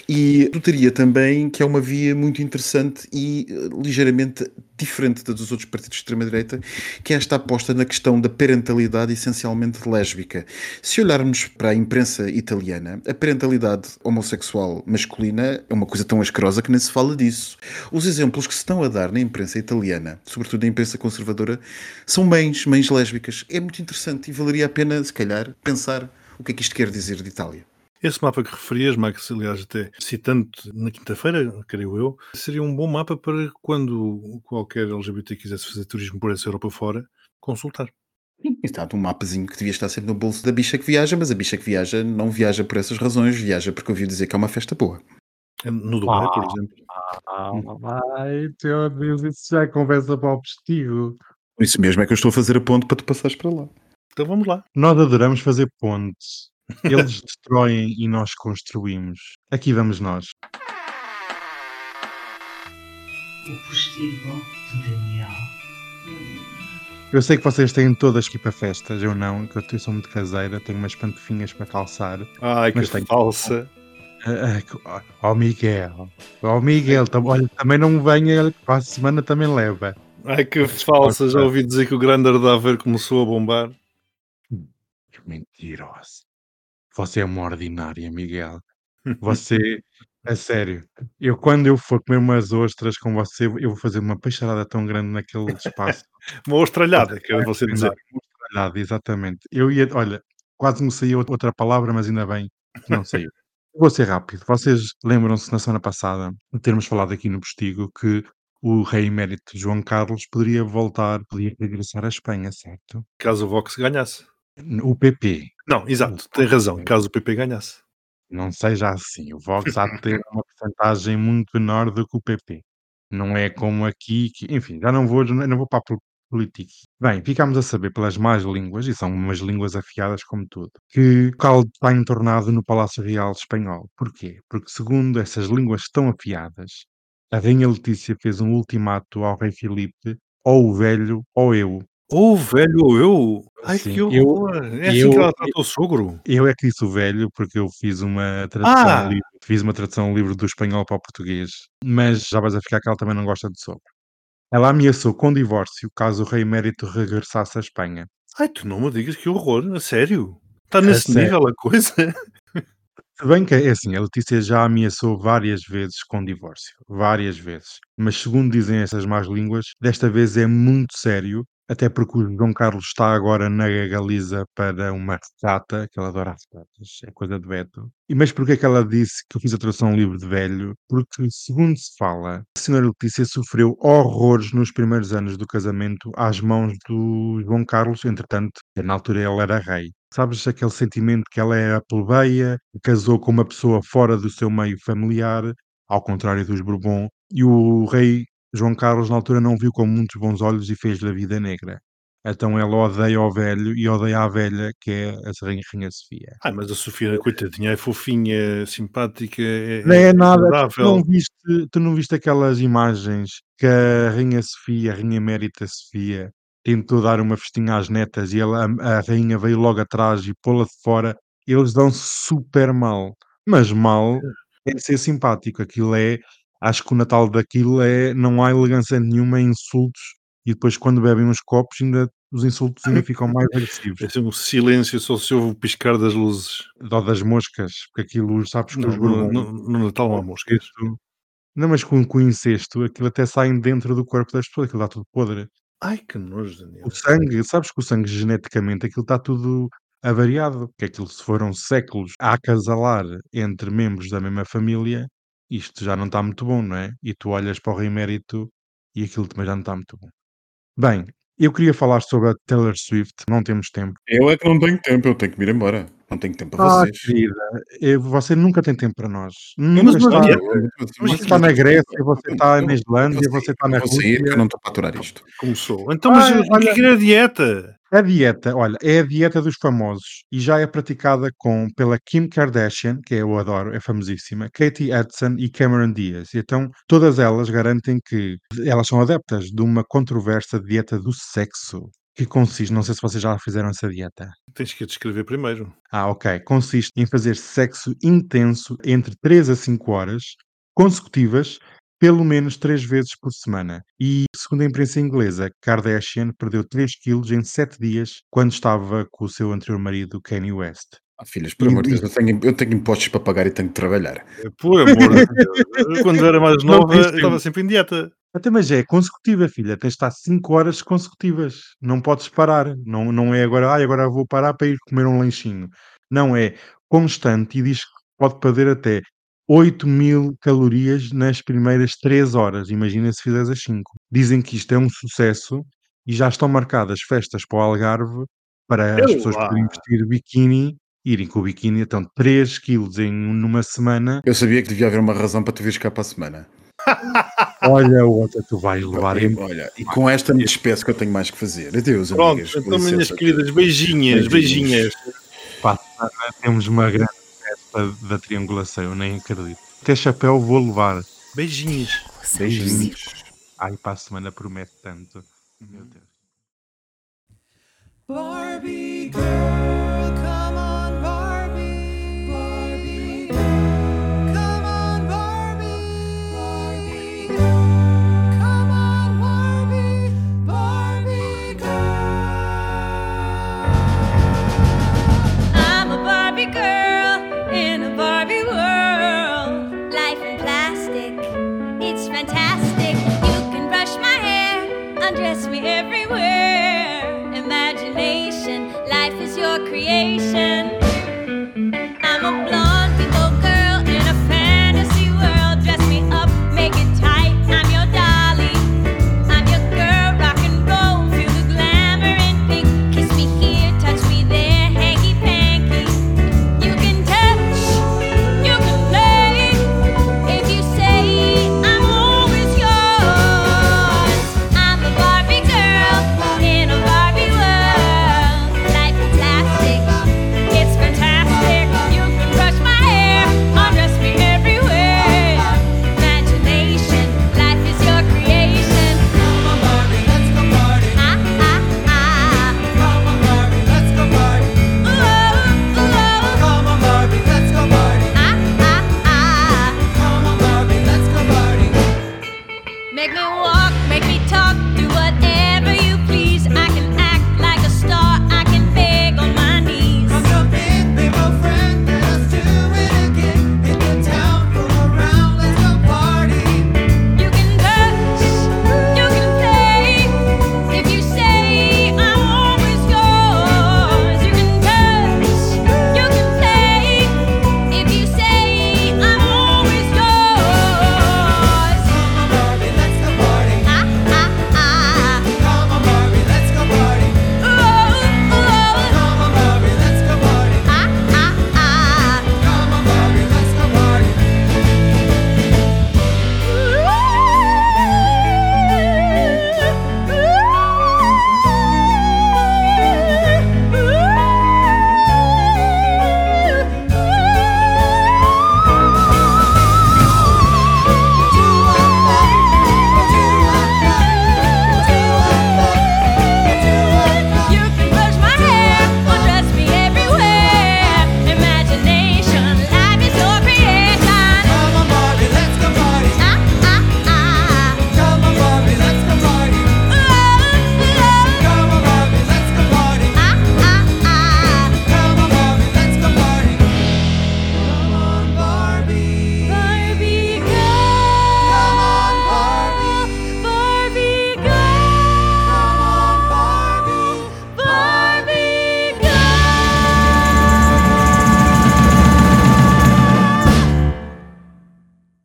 E notaria também que é uma via muito interessante e eh, ligeiramente diferente da dos outros partidos de extrema-direita, que é esta aposta na questão da parentalidade essencialmente lésbica. Se olharmos para a imprensa italiana, a parentalidade homossexual masculina é uma coisa tão asquerosa que nem se fala disso. Os exemplos que se estão a dar na imprensa italiana, sobretudo na imprensa conservadora, são mães, mães lésbicas. É muito interessante e valeria a pena, se calhar, pensar o que é que isto quer dizer de Itália. Esse mapa que referias, Max, aliás, até citando na quinta-feira, creio eu, seria um bom mapa para quando qualquer LGBT quisesse fazer turismo por essa Europa fora, consultar. Está um mapazinho que devia estar sempre no bolso da bicha que viaja, mas a bicha que viaja não viaja por essas razões, viaja porque ouviu dizer que é uma festa boa. No Dubai, por exemplo. Ai, meu Deus, isso já é conversa para o postigo. Isso mesmo é que eu estou a fazer a ponte para tu passares para lá. Então vamos lá. Nós adoramos fazer pontes. Eles destroem e nós construímos. Aqui vamos nós. O postigo de Daniel. Eu sei que vocês têm todas que ir para festas, eu não, que eu sou muito caseira, tenho umas pantofinhas para calçar. Ai, que Mas tem- falsa. Ah, ah, Ó Miguel, ó Miguel, tam- olha, também não venha, para a semana também leva. Ai, que falsa. Já ouvi dizer que o grande Ardaver começou a bombar. Que mentiroso. Você é uma ordinária, Miguel. (laughs) Você, a sério, eu quando eu for comer umas ostras com você, eu vou fazer uma peixarada tão grande naquele espaço. (laughs) Uma ostralhada, quer você dizer. Estralhada, exatamente. Eu ia, olha, quase me saiu outra palavra, mas ainda bem que não saiu. Vou ser rápido. Vocês lembram-se na semana passada de termos falado aqui no Postigo que o rei emérito João Carlos poderia voltar, poderia regressar à Espanha, certo? Caso o Vox ganhasse. O PP, Não, exato, tem razão. Caso o PP ganhasse. não seja assim. O Vox há de (laughs) ter uma porcentagem muito menor do que o PP. Não é como aqui, que, enfim, já não vou, não vou para a pol- política. Bem, ficámos a saber pelas más línguas, e são umas línguas afiadas como tudo, que o caldo está entornado no Palácio Real Espanhol. Porquê? Porque segundo essas línguas tão afiadas, a Rainha Letícia fez um ultimato ao rei Filipe, ou o velho, ou eu. Ou o velho ou eu. Ai, Sim, que eu- horror. é assim eu- que ela trata o sogro. Eu é que disse o velho, porque eu fiz uma tradução, Ah! livre, fiz uma tradução livre do espanhol para o português, mas já vais a ficar que ela também não gosta de sogro. Ela ameaçou com divórcio caso o rei emérito regressasse à Espanha. Ai, tu não me digas que horror. A sério? Está nesse sério. nível a coisa? Se bem que é assim, a Letícia já ameaçou várias vezes com divórcio, várias vezes. Mas segundo dizem essas más línguas, desta vez é muito sério, até porque o João Carlos está agora na Galiza para uma retata, que ela adora retatas, é coisa de Beto. E mas porquê é que ela disse que eu fiz a tradução livre de velho? Porque, segundo se fala, a senhora Letícia sofreu horrores nos primeiros anos do casamento às mãos do João Carlos, entretanto, na altura ele era rei. Sabes aquele sentimento que ela é a plebeia, casou com uma pessoa fora do seu meio familiar, ao contrário dos Bourbon, e o rei João Carlos na altura não viu com muitos bons olhos e fez-lhe a vida negra. Então ela odeia o velho e odeia a velha, que é a Rainha, Sofia. Ai, mas a Sofia, coitadinha, é fofinha, é simpática, é, Não é nada, tu não, viste, tu não viste aquelas imagens que a Rainha Sofia, a Rainha Emérita Sofia, tentou dar uma festinha às netas e ela, a, a Rainha veio logo atrás e pô-la de fora. Eles dão super mal, mas mal é ser simpático. Aquilo é, acho que o Natal daquilo é, não há elegância nenhuma em insultos e depois quando bebem uns copos ainda os insultos ainda (laughs) ficam mais agressivos. É assim, um silêncio, só se ouve o piscar das luzes. Dó das moscas, porque aquilo, sabes que No, os no, no- no Natal não há moscas. Não, mas com, com incesto, aquilo até sai dentro do corpo das pessoas, aquilo está tudo podre. Ai, que nojo, Daniel. O sangue, sabes que o sangue geneticamente, aquilo está tudo avariado, que aquilo se foram séculos a acasalar entre membros da mesma família, isto já não está muito bom, não é? E tu olhas para o rei emérito e aquilo também já não está muito bom. Bem, eu queria falar sobre a Taylor Swift, não temos tempo. Eu é que não tenho tempo, eu tenho que ir embora. Não tenho tempo para Ah, vocês. querida, eu- você nunca tem tempo para nós. Mas está, adianta, Mas você que está na Grécia, você está na Islândia, você está na Vou sair que Rússia. eu não estou para aturar isto. Começou. Então, mas Ah, o que olha- é que era a dieta? A dieta, olha, é a dieta dos famosos e já é praticada com, pela Kim Kardashian, que eu adoro, é famosíssima, Katie Hudson e Cameron Diaz. E então, todas elas garantem que elas são adeptas de uma controversa dieta do sexo, que consiste, não sei se vocês já fizeram essa dieta. Tens que descrever primeiro. Ah, ok. Consiste em fazer sexo intenso entre 3 a 5 horas consecutivas pelo menos três vezes por semana. E, segundo a imprensa inglesa, Kardashian perdeu 3 quilos em 7 dias quando estava com o seu anterior marido, Kanye West. Ah, filhas, por amor de Deus, eu tenho, eu tenho impostos para pagar e tenho que trabalhar. Por amor de Deus. Quando eu era mais nova, eu estava sempre em dieta. Até, mas é consecutiva, filha. Tens de estar 5 horas consecutivas. Não podes parar. Não, não é agora, ah, agora vou parar para ir comer um lanchinho. Não, é constante e diz que pode perder até 8 mil calorias nas primeiras 3 horas. Imagina se fizeres as 5. Dizem que isto é um sucesso e já estão marcadas festas para o Algarve para as Eu pessoas lá. poderem vestir biquíni, irem com o biquíni. Então, 3 quilos em, numa semana. Eu sabia que devia haver uma razão para tu vires cá para a semana. (laughs) Olha, outra, tu vais levar em Olha, e com esta me despeço que eu tenho mais que fazer. Adeus, Pronto, amigas. então, minhas queridas, beijinhas, beijinhas. Pá, temos uma grande festa da triangulação, eu nem acredito. Até chapéu vou levar. Beijinhos. Beijinhos. Ai, para a semana promete tanto. Meu Deus. Barbie girl,